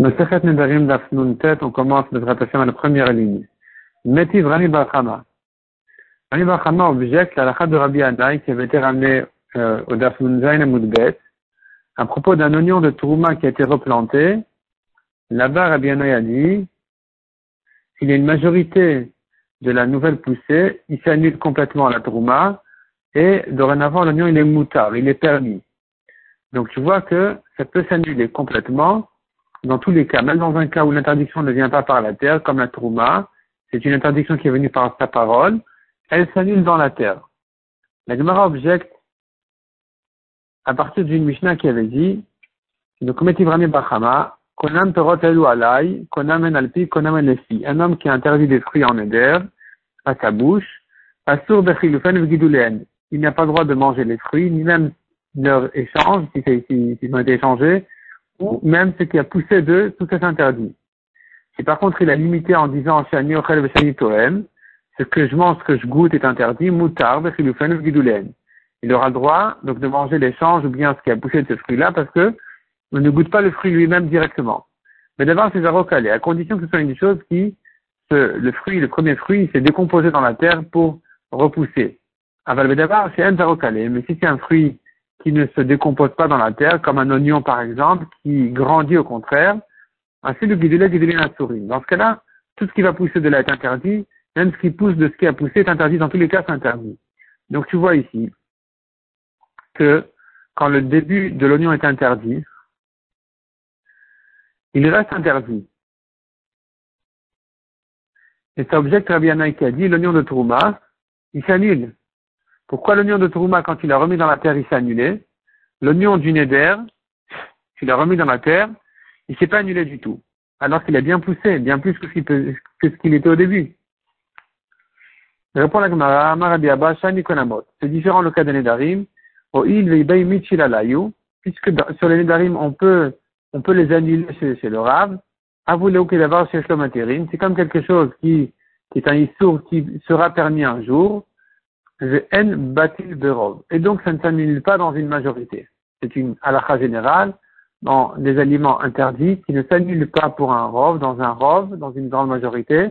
Nedarim on commence notre attention à la première ligne. Metiv Rami Bachama. Rami Bachama objecte la lacha de Rabbi Anaï qui avait été ramené euh, au Dafnun Zayn Moudbet à propos d'un oignon de Trouma qui a été replanté. Là-bas, Rabbi Anaï a dit s'il y a une majorité de la nouvelle poussée, il s'annule complètement la Trouma et dorénavant l'oignon il est moutard, il est permis. Donc tu vois que ça peut s'annuler complètement dans tous les cas, même dans un cas où l'interdiction ne vient pas par la terre, comme la Trouma, c'est une interdiction qui est venue par sa parole, elle s'annule dans la terre. La Gemara objecte à partir d'une Mishnah qui avait dit, Konam Alai, Konam En Alpi, Konam En. Un homme qui a interdit des fruits en éder, à sa bouche, Asur Bechilufen Vgidulen. Il n'a pas le droit de manger les fruits, ni même leur échange, si, si, ont été échangés, ou même ce qui a poussé d'eux, tout est interdit. Si par contre il a limité en disant ce que je mange, ce que je goûte est interdit, moutarde, il aura le droit donc de manger l'échange ou bien ce qui a poussé de ce fruit-là parce que on ne goûte pas le fruit lui-même directement. Mais d'abord c'est à à condition que ce soit une chose qui, le fruit, le premier fruit, s'est décomposé dans la terre pour repousser. Aval d'abord c'est un mais si c'est un fruit qui ne se décompose pas dans la terre, comme un oignon par exemple, qui grandit au contraire, ainsi le devient la souris. Dans ce cas-là, tout ce qui va pousser de là est interdit, même ce qui pousse de ce qui a poussé est interdit, dans tous les cas c'est interdit. Donc tu vois ici que quand le début de l'oignon est interdit, il reste interdit. Et ça objecte Rabbi qui a dit l'oignon de Trouma, il s'annule. Pourquoi l'oignon de Trouma, quand il a remis dans la terre, il s'est annulé L'oignon du Neder, tu l'as remis dans la terre, il s'est pas annulé du tout. Alors qu'il a bien poussé, bien plus que ce qu'il était au début. Répond la Gemara, Konamot. C'est différent le cas des Nedarim. Il puisque sur les Nedarim, on peut, on peut les annuler chez, le Rav. Chez. C'est comme quelque chose qui, qui est un issour qui sera permis un jour. Et donc, ça ne s'annule pas dans une majorité. C'est une halakha générale dans des aliments interdits qui ne s'annulent pas pour un rov, dans un rov, dans une grande majorité.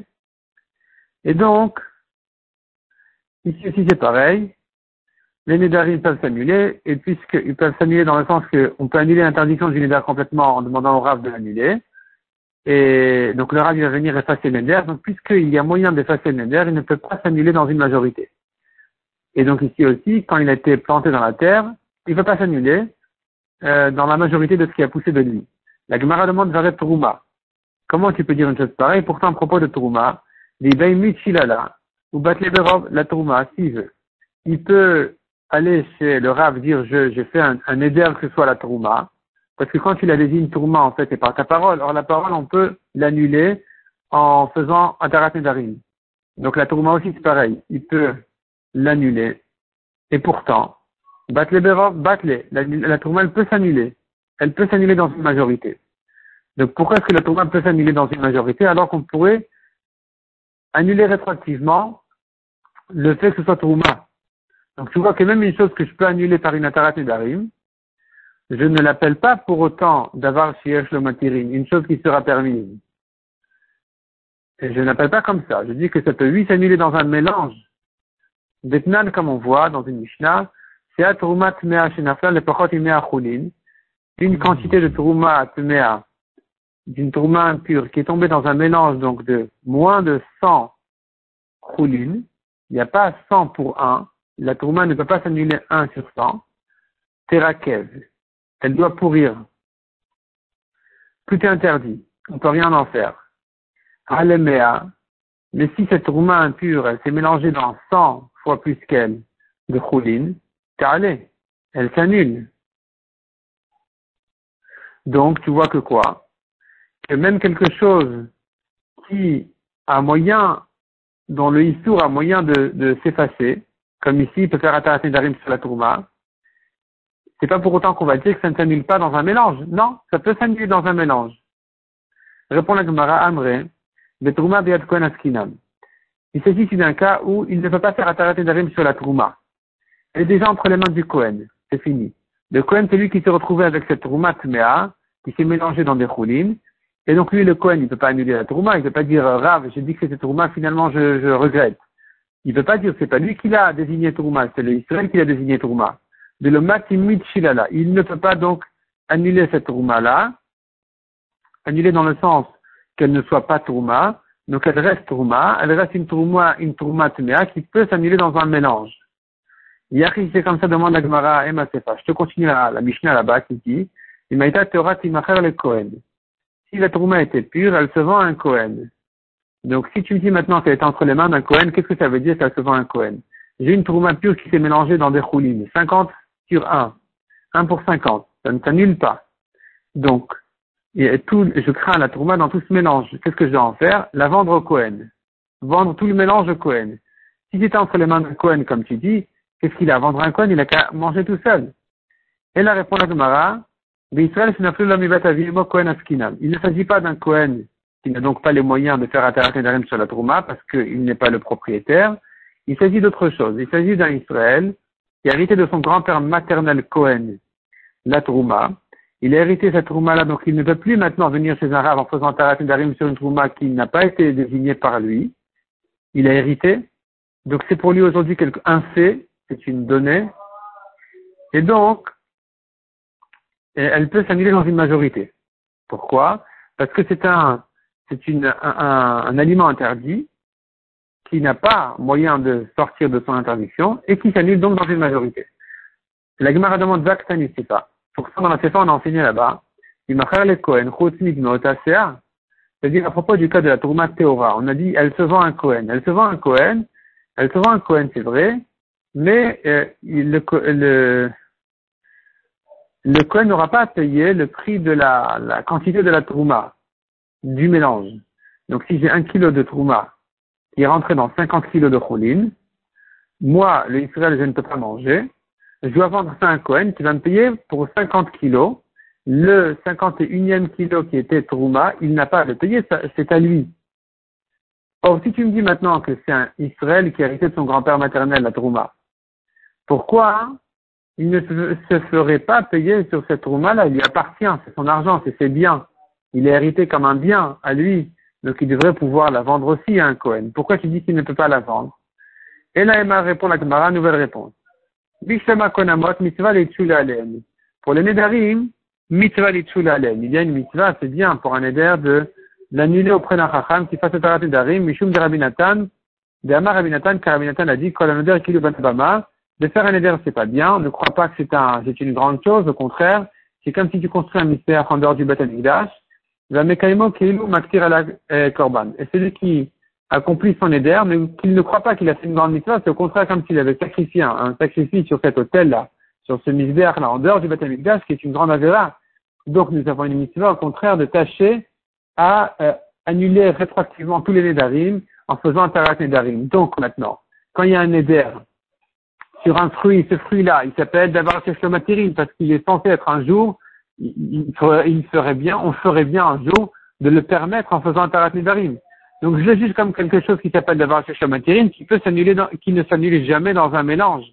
Et donc, ici aussi c'est pareil. Les nédarim peuvent s'annuler, et puisqu'ils peuvent s'annuler dans le sens qu'on peut annuler l'interdiction du nédar complètement en demandant au rav de l'annuler, et donc le rav va venir effacer le nédar, donc puisqu'il y a moyen d'effacer le nédar, il ne peut pas s'annuler dans une majorité. Et donc ici aussi, quand il a été planté dans la terre, il ne peut pas s'annuler euh, dans la majorité de ce qui a poussé de lui. La Gemara demande Varet Trouma. Comment tu peux dire une chose pareille? Pourtant, à propos de Trouma, ou Batleberov, la s'il veut, il peut aller chez le Rav dire je, j'ai fait un, un éder que ce soit la Trouma, parce que quand tu la désignes Trouma, en fait, c'est par ta parole. Or, la parole, on peut l'annuler en faisant un Tarat Donc, la Trouma aussi, c'est pareil. Il peut l'annuler. Et pourtant, Batle Berov, Batle, la, la tourma, elle peut s'annuler. Elle peut s'annuler dans une majorité. Donc pourquoi est-ce que la tourma peut s'annuler dans une majorité alors qu'on pourrait annuler rétroactivement le fait que ce soit tourma Donc tu vois que même une chose que je peux annuler par une atarat d'arim, je ne l'appelle pas pour autant d'avoir shiesh le une chose qui sera permise. Et je n'appelle pas comme ça. Je dis que ça peut oui s'annuler dans un mélange Detnan, comme on voit dans une Mishnah, c'est à Trumat Mea Shenafla, le Pachot Mea Chulin, une quantité de Trumat Mea, d'une Trouma impure, qui est tombée dans un mélange donc de moins de 100 Chulin, il n'y a pas 100 pour 1, la Trouma ne peut pas s'annuler 1 sur 100, Terakev, elle doit pourrir. Tout est interdit, on ne peut rien en faire. Alemea, mais si cette Trouma impure, elle s'est mélangée dans 100 fois plus qu'elle de Choulin, allé, elle s'annule. Donc, tu vois que quoi? Que même quelque chose qui a moyen, dont le Issour a moyen de, s'effacer, comme ici, il peut faire d'arim sur la tourma, c'est pas pour autant qu'on va dire que ça ne s'annule pas dans un mélange. Non, ça peut s'annuler dans un mélange. Répond la Gemara Amre, Betrouma Biad Askinam. Il s'agit ici d'un cas où il ne peut pas faire Atarat Darim sur la Trouma. Elle est déjà entre les mains du Kohen. C'est fini. Le Kohen, c'est lui qui s'est retrouvé avec cette Trouma Tmea, qui s'est mélangée dans des choulines, Et donc lui, le Cohen, il ne peut pas annuler la Trouma, il ne peut pas dire Rav, j'ai dit que c'était Trouma, finalement je, je regrette. Il ne peut pas dire c'est pas lui qui l'a désigné Trouma, c'est le Israël qui l'a désigné Trouma. De le Matimit Shilala. Il ne peut pas donc annuler cette Trouma-là, annuler dans le sens qu'elle ne soit pas Trouma, donc elle reste Trouma, elle reste une Trouma, une Trouma Tmea qui peut s'annuler dans un mélange. Yachi, c'est comme ça, demande la Gemara Emma Sefa. Je te continue la, la Mishnah là-bas qui dit, Imaïta Teora Timacher le Kohen. Si la Trouma était pure, elle se vend à un Kohen. Donc si tu me dis maintenant qu'elle est entre les mains d'un Kohen, qu'est-ce que ça veut dire qu'elle se vend à un Kohen? J'ai une Trouma pure qui s'est mélangée dans des choulines. 50 sur 1. 1 pour 50. Ça ne s'annule pas. Donc, et tout, je crains la Trouma dans tout ce mélange. Qu'est-ce que je dois en faire? La vendre au Kohen. Vendre tout le mélange au Kohen. Si c'était entre les mains d'un Kohen, comme tu dis, qu'est-ce qu'il a? À vendre un Kohen Il a qu'à manger tout seul. Et là répond la Gemara, il ne s'agit pas d'un Kohen qui n'a donc pas les moyens de faire Atarat sur la Trouma parce qu'il n'est pas le propriétaire. Il s'agit d'autre chose. Il s'agit d'un Israël qui a hérité de son grand-père maternel Cohen, la Trouma. Il a hérité cette Trouma-là, donc il ne peut plus maintenant venir chez un en faisant Tarat Darim sur une Trouma qui n'a pas été désignée par lui. Il a hérité. Donc c'est pour lui aujourd'hui un fait, c'est une donnée. Et donc, elle peut s'annuler dans une majorité. Pourquoi? Parce que c'est un, un, un, aliment interdit qui n'a pas moyen de sortir de son interdiction et qui s'annule donc dans une majorité. La Gemara demande Zak Pour ça, dans la Sefa, on a enseigné là-bas, c'est-à-dire à propos du cas de la Tourma Théora, on a dit elle se vend un Cohen. Elle se vend un Cohen, elle se vend un Cohen, c'est vrai, mais euh, le, Cohen n'aura pas à payer le prix de la, quantité de la Tourma, du mélange. Donc si j'ai un kilo de Trouma qui est rentré dans 50 kilos de choline, moi, le Israël, je ne peux pas manger, je dois vendre ça à un Cohen qui va me payer pour 50 kilos. Le 51e kilo qui était Trouma, il n'a pas à le payer, c'est à lui. Or, si tu me dis maintenant que c'est un Israël qui a hérité de son grand-père maternel, la Trouma, pourquoi il ne se ferait pas payer sur cette Trouma-là? Il lui appartient, c'est son argent, c'est ses biens. Il est hérité comme un bien à lui. Donc il devrait pouvoir la vendre aussi à un Cohen. Pourquoi tu dis qu'il ne peut pas la vendre? Et là, Emma répond la Gemara, nouvelle réponse. Bishama konamot mitzvah Pour les Nedarim, mitzvah Il y a une mitzvah, c'est bien pour un Neder de l'annuler auprès d'un Chacham qui fasse Tarat Nedarim, Mishum de Rabinatan, de Amar Rabinatan, car Rabinatan a dit, Kol Neder Kilu Banabama, de faire un Neder, c'est pas bien, on ne croit pas que c'est un, c'est une grande chose, au contraire, c'est comme si tu construis un mystère en dehors du Batan euh, korban. Et celui qui accomplit son éder, mais qu'il ne croit pas qu'il a fait une grande mitzvah, c'est au contraire comme s'il avait sacrifié un, sacrifice sur cet hôtel-là, sur ce misbéach-là, en dehors du Beth qui est une grande avéra. Donc nous avons une mitzvah, au contraire, de tâcher à euh, annuler rétroactivement tous les nédarim en faisant un tarat nédarim. Donc maintenant, quand il y a un néder sur un fruit, ce fruit-là, il s'appelle d'avoir parce qu'il est censé être un jour il, ferait, bien, on ferait bien un jour de le permettre en faisant un tarat nidarim. Donc je le juge comme quelque chose qui s'appelle d'avoir chez qui peut s'annuler, qui ne s'annule jamais dans un mélange.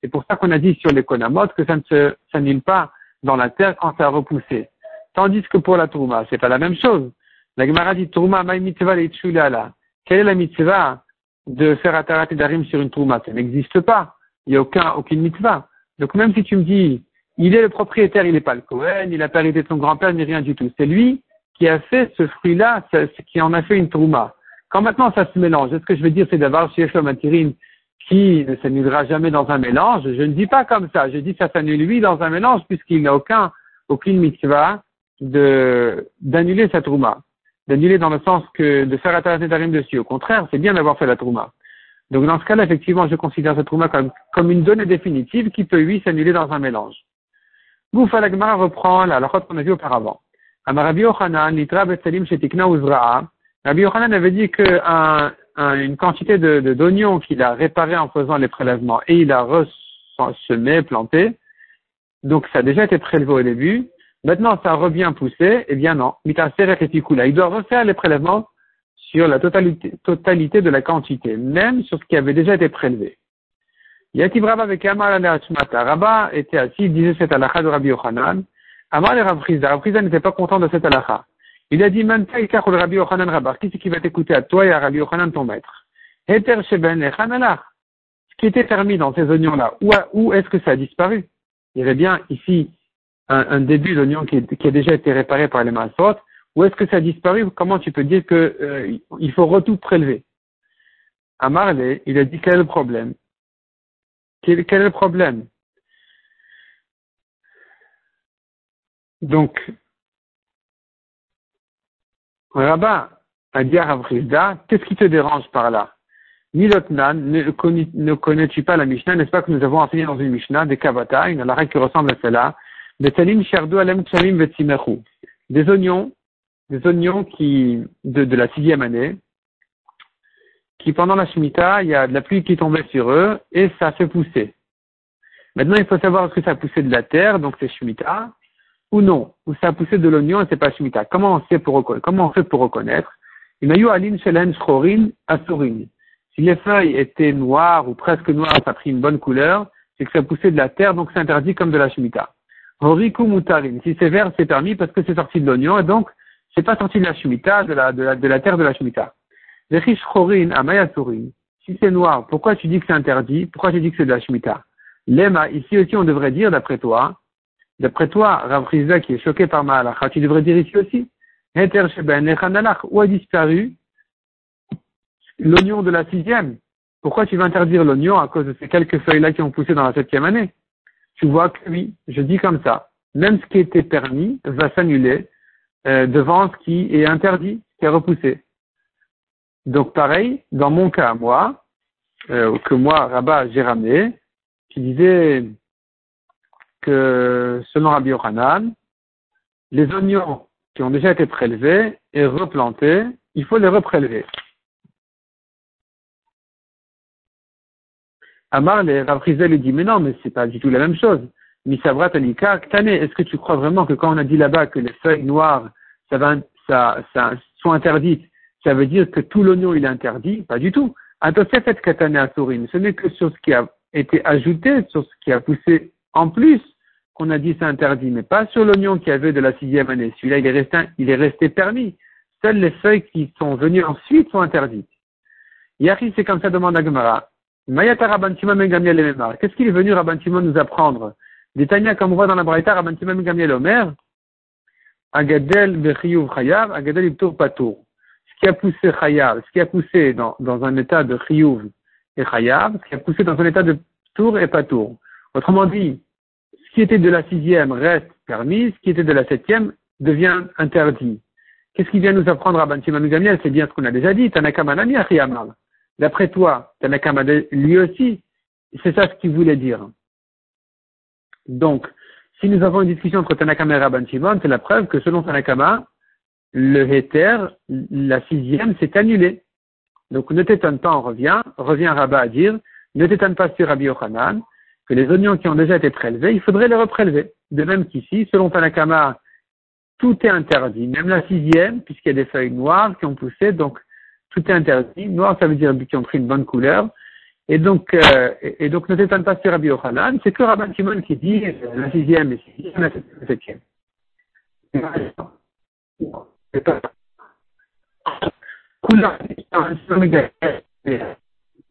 C'est pour ça qu'on a dit sur les konamot que ça ne s'annule pas dans la terre quand ça a repoussé. Tandis que pour la tourma, c'est pas la même chose. La Gemara dit tourma maï mitzvah là. Quelle est la mitzvah de faire un tarat nidarim sur une tourma? Ça n'existe pas. Il n'y a aucun, aucune mitzvah. Donc même si tu me dis, il est le propriétaire, il n'est pas le Cohen, il n'a pas hérité de son grand-père, ni rien du tout. C'est lui qui a fait ce fruit-là, qui en a fait une trouma. Quand maintenant ça se mélange, est-ce que je veux dire c'est d'avoir chez Matirine qui ne s'annulera jamais dans un mélange? Je ne dis pas comme ça. Je dis ça s'annule lui dans un mélange puisqu'il n'a aucun, aucune mitzvah d'annuler sa trouma. D'annuler dans le sens que de faire la d'arim dessus. Au contraire, c'est bien d'avoir fait la trouma. Donc dans ce cas-là, effectivement, je considère cette trouma comme, comme une donnée définitive qui peut, lui, s'annuler dans un mélange. Goufa reprend la qu'on a vu auparavant. Rabbi Yochanan, litra betzalim shetikna uzra'a. Rabbi Yochanan avait dit que un, une quantité de, d'oignons qu'il a réparé en faisant les prélèvements et il a semé, planté, donc ça a déjà été prélevé au début, maintenant ça revient pousser, eh bien non, il doit refaire les prélèvements sur la totalité, de la quantité, même sur ce qui avait déjà été prélevé. Yativ Rabba avec Rabba était assis, il disait cette halakha de Rabbi Yochanan. Amar Rabbi n'était pas content de cette halakha. Il a dit, le Rabbi Yochanan Rabar. Qui c'est qui va t'écouter à toi et à Rabbi Yochanan ton maître? Heter Sheben Ce qui était permis dans ces oignons-là, où, est-ce que ça a disparu? Il y avait bien ici un, début d'oignon qui, a déjà été réparé par les massot. Où est-ce que ça a disparu? Comment tu peux dire que euh, il faut retout prélever? Marley, il a dit quel est le problème? Quel est le problème? Donc, Rabat a dit à qu'est-ce qui te dérange par là? Milotnan, ne, ne connais-tu pas la Mishnah? N'est-ce pas que nous avons enseigné dans une Mishnah des Kavata, une alara qui ressemble à celle-là? Des oignons, des oignons qui, de, la sixième année, qui pendant la Shemitah, il y a de la pluie qui tombait sur eux et ça fait pousser. Maintenant, il faut savoir que ça a poussé de la terre, donc c'est Shemitah, ou non, ou ça a poussé de l'oignon et c'est pas Shemitah. Comment on sait pour comment on fait pour reconnaître? Il alin shelen asurin. Si les feuilles étaient noires ou presque noires, ça a pris une bonne couleur, c'est que ça poussait de la terre, donc c'est interdit comme de la Shemitah. Horiku mutarin. Si c'est vert, c'est permis parce que c'est sorti de l'oignon et donc c'est pas sorti de la Shemitah, de la, de la, de la terre de la Shemitah. Amayasurin. Si c'est noir, pourquoi tu dis que c'est interdit? Pourquoi tu dis que c'est de la Shemitah? Lema, ici aussi on devrait dire, d'après toi, D'après toi, Rav qui est choqué par ma halakha, tu devrais dire ici aussi, où a disparu l'oignon de la sixième? Pourquoi tu vas interdire l'oignon à cause de ces quelques feuilles-là qui ont poussé dans la septième année? Tu vois que oui, je dis comme ça. Même ce qui était permis va s'annuler euh, devant ce qui est interdit, qui est repoussé. Donc pareil, dans mon cas, moi, euh, que moi, Rabat, j'ai ramené, qui disais que selon Rabbi Yochanan, les oignons qui ont déjà été prélevés et replantés, il faut les reprélever. Amar, les Ravrizel, lui dit, mais non, mais c'est pas du tout la même chose. Misavrat Alika, est-ce que tu crois vraiment que quand on a dit là-bas que les feuilles noires, ça va, ça, ça, sont interdites, ça veut dire que tout l'oignon il est interdit? Pas du tout. Atosefet Katane ce n'est que sur ce qui a été ajouté, sur ce qui a poussé en plus qu'on a dit c'est interdit, mais pas sur l'oignon qui avait de la sixième année. Celui-là, il est resté, permis. Seules les feuilles qui sont venues ensuite sont interdites. Yari, c'est comme ça, demande à Gemara. Qu'est-ce qu'il est venu Rabban nous apprendre? Tanya, comme on voit dans la Braïta, Rabban Shimon Gamliel Omer, Agadel Bechiyuv Chayav, Agadel Ibtour Patour. Ce qui a poussé Chayav, ce qui a poussé dans, un état de Chiyuv et Chayav, ce qui a poussé dans un état de Tour et Patour. Autrement dit, ce qui était de la sixième reste permis, ce qui était de la septième devient interdit. Qu'est-ce qu'il vient nous apprendre à Bantimanu Gamiel C'est bien ce qu'on a déjà dit. Tanakama D'après toi, Tanakama lui aussi, c'est ça ce qu'il voulait dire. Donc, si nous avons une discussion entre Tanakama et Rabban Shimon, c'est la preuve que selon Tanakama, le héter, la sixième, s'est annulé. Donc, ne t'étonne pas, on revient, revient Rabat à dire, ne t'étonne pas sur Rabbi Yochanan, que les oignons qui ont déjà été prélevés, il faudrait les reprélever. De même qu'ici, selon Tanakama, tout est interdit, même la sixième, puisqu'il y a des feuilles noires qui ont poussé, donc tout est interdit. Noir, ça veut dire qu'ils ont pris une bonne couleur. Et donc, euh, et, donc ne t'étonne pas sur Rabbi c'est que Rabban Shimon qui dit euh, la sixième et sixième, la septième.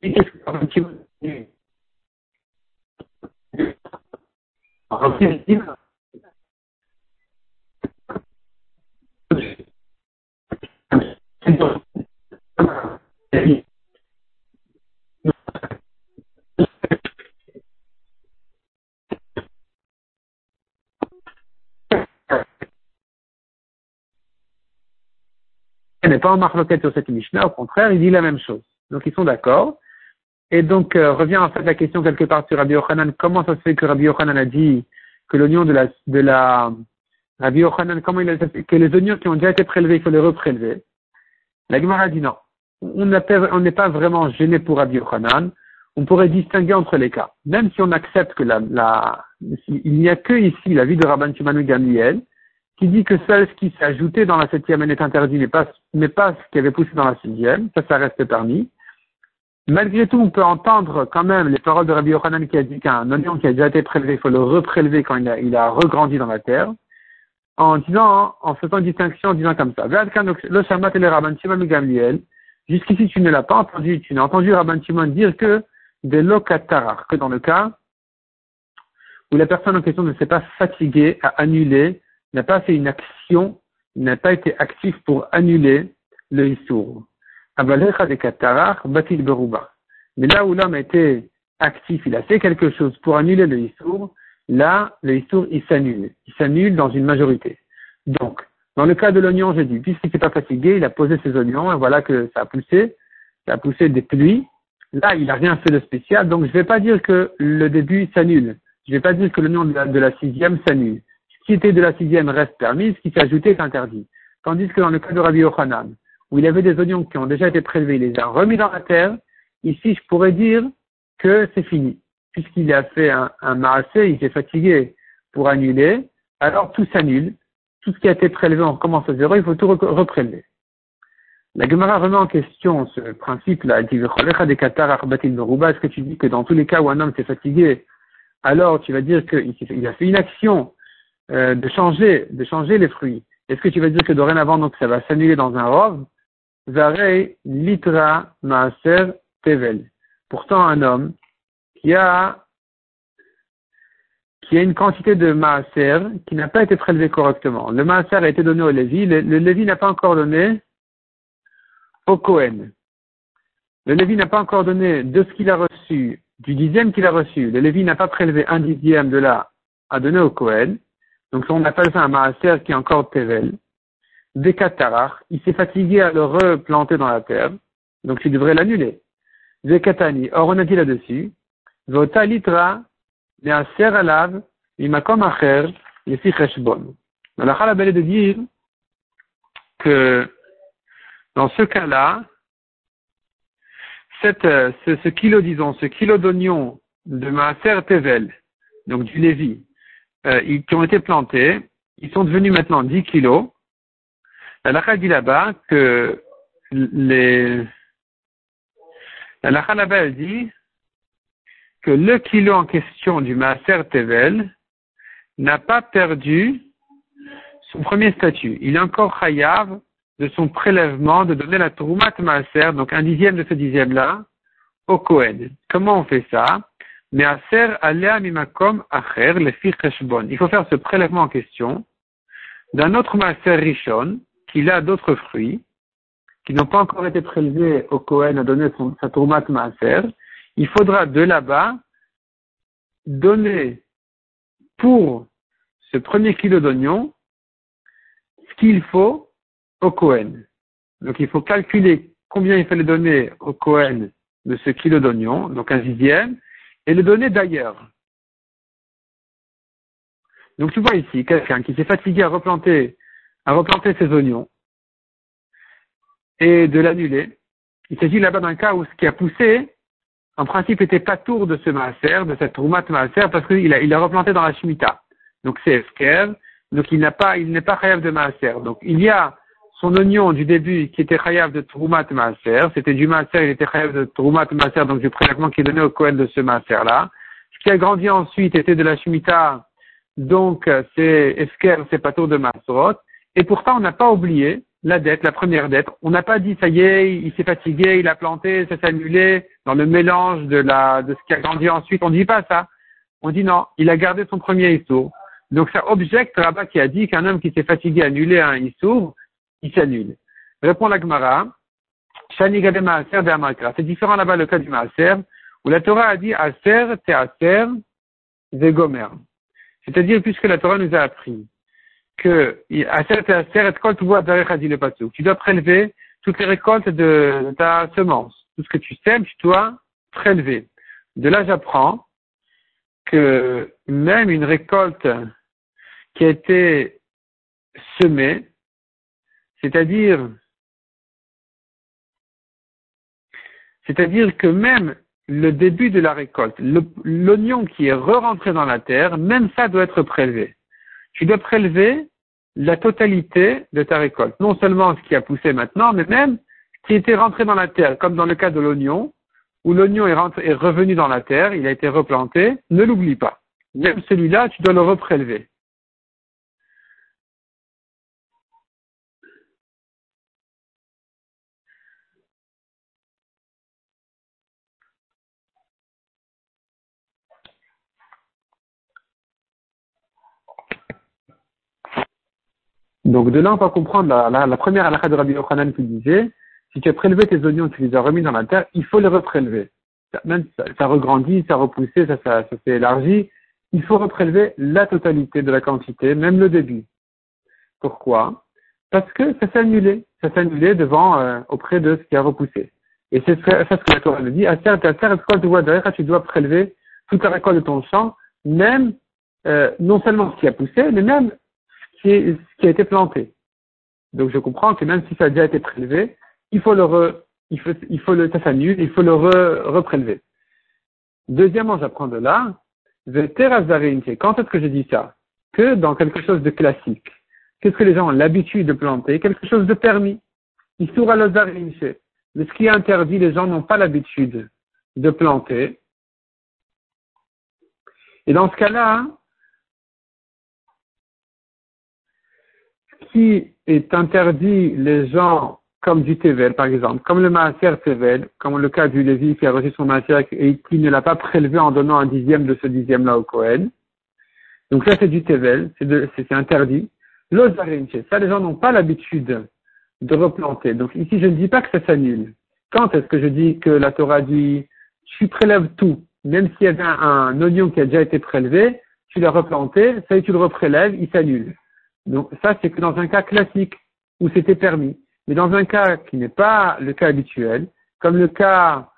Qu'est-ce que Rabban Shimon dit Il n'est pas en marloquette sur cette Mishnah, au contraire, il dit la même chose. Donc ils sont d'accord. Et donc, euh, revient en fait la question quelque part sur Rabbi Yochanan. Comment ça se fait que Rabbi Yochanan a dit que l'oignon de la, de la, Rabbi Yochanan, comment il a que les oignons qui ont déjà été prélevés, il faut les reprélever? La Gemara dit non. On n'est pas vraiment gêné pour Rabbi Yochanan. On pourrait distinguer entre les cas. Même si on accepte que la, la il n'y a que ici la vie de Rabban Shimon Gamliel, qui dit que seul ce qui s'est ajouté dans la septième année est interdit, mais pas, mais pas ce qui avait poussé dans la sixième. Ça, ça reste permis. Malgré tout, on peut entendre quand même les paroles de Rabbi Yochanan qui a dit qu'un oignon qui a déjà été prélevé, il faut le reprélever quand il a, il a regrandi dans la terre. en disant, en faisant une distinction, en disant comme ça. Le Gamliel, jusqu'ici tu ne l'as pas entendu, tu n'as entendu Rabban Shimon dire que des lokatarar, que dans le cas où la personne en question ne s'est pas fatiguée à annuler, n'a pas fait une action, n'a pas été actif pour annuler le Issour. Abalecha de katarar, batil beruba. Mais là où l'homme été actif, il a fait quelque chose pour annuler le Issour, là, le Issour, il s'annule. Il s'annule dans une majorité. Donc, dans le cas de l'oignon, j'ai dit, puisqu'il n'était pas fatigué, il a posé ses oignons, et voilà que ça a poussé, ça a poussé des pluies. Là, il n'a rien fait de spécial, donc je ne vais pas dire que le début s'annule. Je ne vais pas dire que l'oignon de de la sixième s'annule. Ce qui était de la sixième reste permis, ce qui s'est ajouté est interdit. Tandis que dans le cas de Rabbi Yochanan, où il avait des oignons qui ont déjà été prélevés, il les a remis dans la terre, ici, je pourrais dire que c'est fini puisqu'il a fait un, un il s'est fatigué pour annuler, alors tout s'annule. Tout ce qui a été prélevé, on recommence à zéro, il faut tout reprélever. La Gemara remet en question ce principe-là. Elle dit, est-ce que tu dis que dans tous les cas où un homme s'est fatigué, alors tu vas dire qu'il a fait une action euh, de changer, de changer les fruits. Est-ce que tu vas dire que dorénavant, donc, ça va s'annuler dans un rove? Zarei litra maaser tevel. Pourtant, un homme qui a, qui a une quantité de maaser qui n'a pas été prélevé correctement. Le maaser a été donné au Lévi, le, Lévi n'a pas encore donné au Cohen. Le Lévi n'a pas encore donné de ce qu'il a reçu, du dixième qu'il a reçu. Le Lévi n'a pas prélevé un dixième de là à donner au Cohen. Donc on appelle ça un maaser qui est encore tevel des Katarar, il s'est fatigué à le replanter dans la terre, donc il devrait l'annuler. Des Katani, or on a dit là-dessus, Votalitra, Neaser Alav, Imakom Acher, Lefi Cheshbon. La Chalabelle est de dire que dans ce cas-là, cette, ce, kilo, disons, ce kilo d'oignon de Maaser Tevel, donc du Lévi, euh, qui ont été plantés, ils sont devenus maintenant 10 kilos, la dit là-bas que les, là-bas, elle dit que le kilo en question du Maaser Tevel n'a pas perdu son premier statut. Il est encore chayav de son prélèvement de donner la Troumat Maaser, donc un dixième de ce dixième-là, au Kohen. Comment on fait ça? Maaser alea mimakom acher le. Il faut faire ce prélèvement en question d'un autre Maaser Rishon, qui a d'autres fruits, qui n'ont pas encore été prélevés au Kohen à donner son, sa Troumat Maaser, il faudra de là-bas donner pour ce premier kilo d'oignon ce qu'il faut au Cohen. Donc il faut calculer combien il fallait donner au Cohen de ce kilo d'oignon, donc un dixième, et le donner d'ailleurs. Donc tu vois ici quelqu'un qui s'est fatigué à replanter, à replanter ses oignons et de l'annuler. Il s'agit là-bas d'un cas où ce qui a poussé, en principe, était pas tour de ce maaser, de cette troumat maaser, parce qu'il a, il a replanté dans la Shemitah. Donc c'est Esker, donc il n'a pas, il n'est pas chayav de maaser. Donc il y a son oignon du début qui était chayav de troumat maaser, c'était du maaser, il était chayav de troumat maaser, donc du prélèvement qui est donné au Kohen de ce maaser-là. Ce qui a grandi ensuite était de la Shemitah, donc c'est Esker, c'est pas tour de maaserot. Et pourtant, on n'a pas oublié la dette, la première dette. On n'a pas dit ça y est, il s'est fatigué, il a planté, ça s'est annulé dans le mélange de la de ce qui a grandi ensuite. On ne dit pas ça. On dit non, il a gardé son premier issour. Donc ça objecte Rabat qui a dit qu'un homme qui s'est fatigué à annuler un issour, il s'annule. Répond la Gemara, C'est différent là-bas le cas du Maaser, où la Torah a dit Aser, te Aser, Gomer. C'est-à-dire, puisque la Torah nous a appris que tu dois prélever toutes les récoltes de, ta semence. Tout ce que tu sèmes, tu dois prélever. De là, j'apprends que même une récolte qui a été semée, c'est-à-dire c'est-à-dire que même le début de la récolte, l'oignon qui est re-rentré dans la terre, même ça doit être prélevé tu dois prélever la totalité de ta récolte. Non seulement ce qui a poussé maintenant, mais même ce qui était rentré dans la terre, comme dans le cas de l'oignon, où l'oignon est, revenu dans la terre, il a été replanté, ne l'oublie pas. Même celui-là, tu dois le reprélever. Donc de là, on va comprendre la, la, la première halakha de Rabbi Yochanan qui disait, si tu as prélevé tes oignons, tu les as remis dans la terre, il faut les reprélever. Même ça, ça regrandit, ça repoussé, ça, ça, ça s'est élargi. Il faut reprélever la totalité de la quantité, même le début. Pourquoi? Parce que ça s'est annulé. Ça s'est annulé devant, euh, auprès de ce qui a repoussé. Et c'est ça ce que la Torah nous dit. À terre, à terre, tu dois prélever toute la récolte de ton champ, même euh, non seulement ce qui a poussé, mais même qui, qui a été planté. Donc je comprends que même si ça a déjà été prélevé, il faut le re, il faut, il faut le, ça s'annule, il faut le re, reprélever. Deuxièmement, j'apprends de là, quand est-ce que je dis ça? Que dans quelque chose de classique. Qu'est-ce que les gens ont l'habitude de planter? Quelque chose de permis. Isura Mais ce qui est interdit, les gens n'ont pas l'habitude de planter. Et dans ce cas-là, qui est interdit, les gens, comme du Tevel, par exemple, comme le Maaser Tevel, comme le cas du Lévi qui a reçu son Maaser et qui ne l'a pas prélevé en donnant un dixième de ce dixième-là au Kohen. Donc ça, c'est du Tevel, c'est interdit. L'Ozarinche, ça, les gens n'ont pas l'habitude de replanter. Donc ici, je ne dis pas que ça s'annule. Quand est-ce que je dis que la Torah dit, tu prélèves tout, même s'il y avait un, oignon qui a déjà été prélevé, tu l'as replanté, ça y est, tu le reprélèves, il s'annule. Donc ça, c'est que dans un cas classique où c'était permis. Mais dans un cas qui n'est pas le cas habituel, comme le cas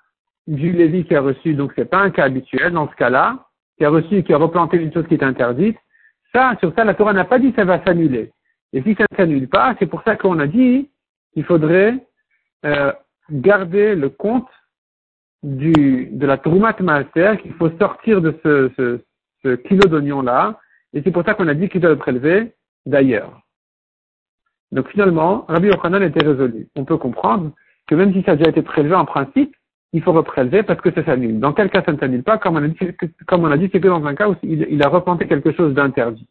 du Lévi qui a reçu, donc c'est pas un cas habituel dans ce cas-là, qui a reçu et qui a replanté une chose qui est interdite, ça, sur ça, la Torah n'a pas dit que ça va s'annuler. Et si ça ne s'annule pas, c'est pour ça qu'on a dit qu'il faudrait euh, garder le compte du, de la Troumat Maaser, qu'il faut sortir de ce, ce, ce kilo d'oignon-là, et c'est pour ça qu'on a dit qu'il doit le prélever d'ailleurs. Donc finalement, Rabbi Yochanan était résolu. On peut comprendre que même si ça a déjà été prélevé en principe, il faut reprélever parce que ça s'annule. Dans quel cas ça ne s'annule pas Comme on a dit, c'est que dans un cas où il, il a replanté quelque chose d'interdit.